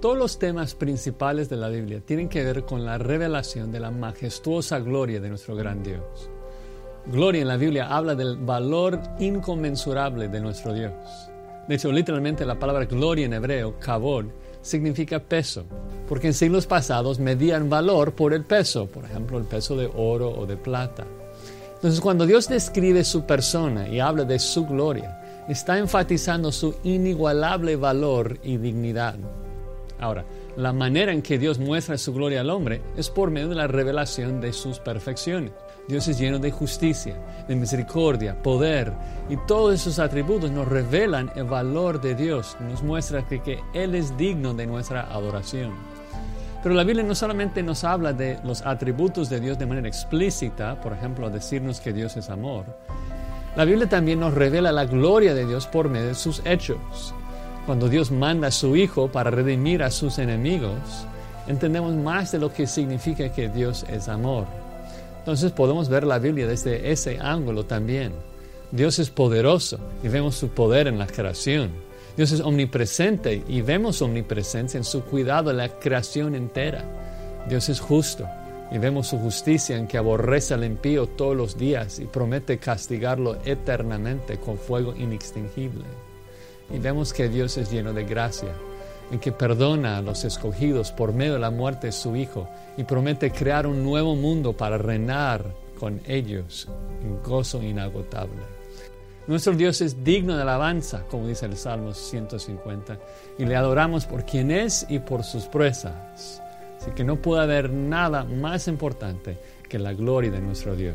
Todos los temas principales de la Biblia tienen que ver con la revelación de la majestuosa gloria de nuestro gran Dios. Gloria en la Biblia habla del valor inconmensurable de nuestro Dios. De hecho, literalmente la palabra gloria en hebreo, kabod, significa peso, porque en siglos pasados medían valor por el peso, por ejemplo, el peso de oro o de plata. Entonces, cuando Dios describe su persona y habla de su gloria, está enfatizando su inigualable valor y dignidad. Ahora, la manera en que Dios muestra su gloria al hombre es por medio de la revelación de sus perfecciones. Dios es lleno de justicia, de misericordia, poder y todos esos atributos nos revelan el valor de Dios, nos muestra que, que Él es digno de nuestra adoración. Pero la Biblia no solamente nos habla de los atributos de Dios de manera explícita, por ejemplo, decirnos que Dios es amor. La Biblia también nos revela la gloria de Dios por medio de sus hechos. Cuando Dios manda a su Hijo para redimir a sus enemigos, entendemos más de lo que significa que Dios es amor. Entonces podemos ver la Biblia desde ese ángulo también. Dios es poderoso y vemos su poder en la creación. Dios es omnipresente y vemos omnipresencia en su cuidado de la creación entera. Dios es justo y vemos su justicia en que aborrece al impío todos los días y promete castigarlo eternamente con fuego inextinguible. Y vemos que Dios es lleno de gracia, en que perdona a los escogidos por medio de la muerte de su Hijo y promete crear un nuevo mundo para reinar con ellos en gozo inagotable. Nuestro Dios es digno de alabanza, como dice el Salmo 150, y le adoramos por quien es y por sus presas. Así que no puede haber nada más importante que la gloria de nuestro Dios.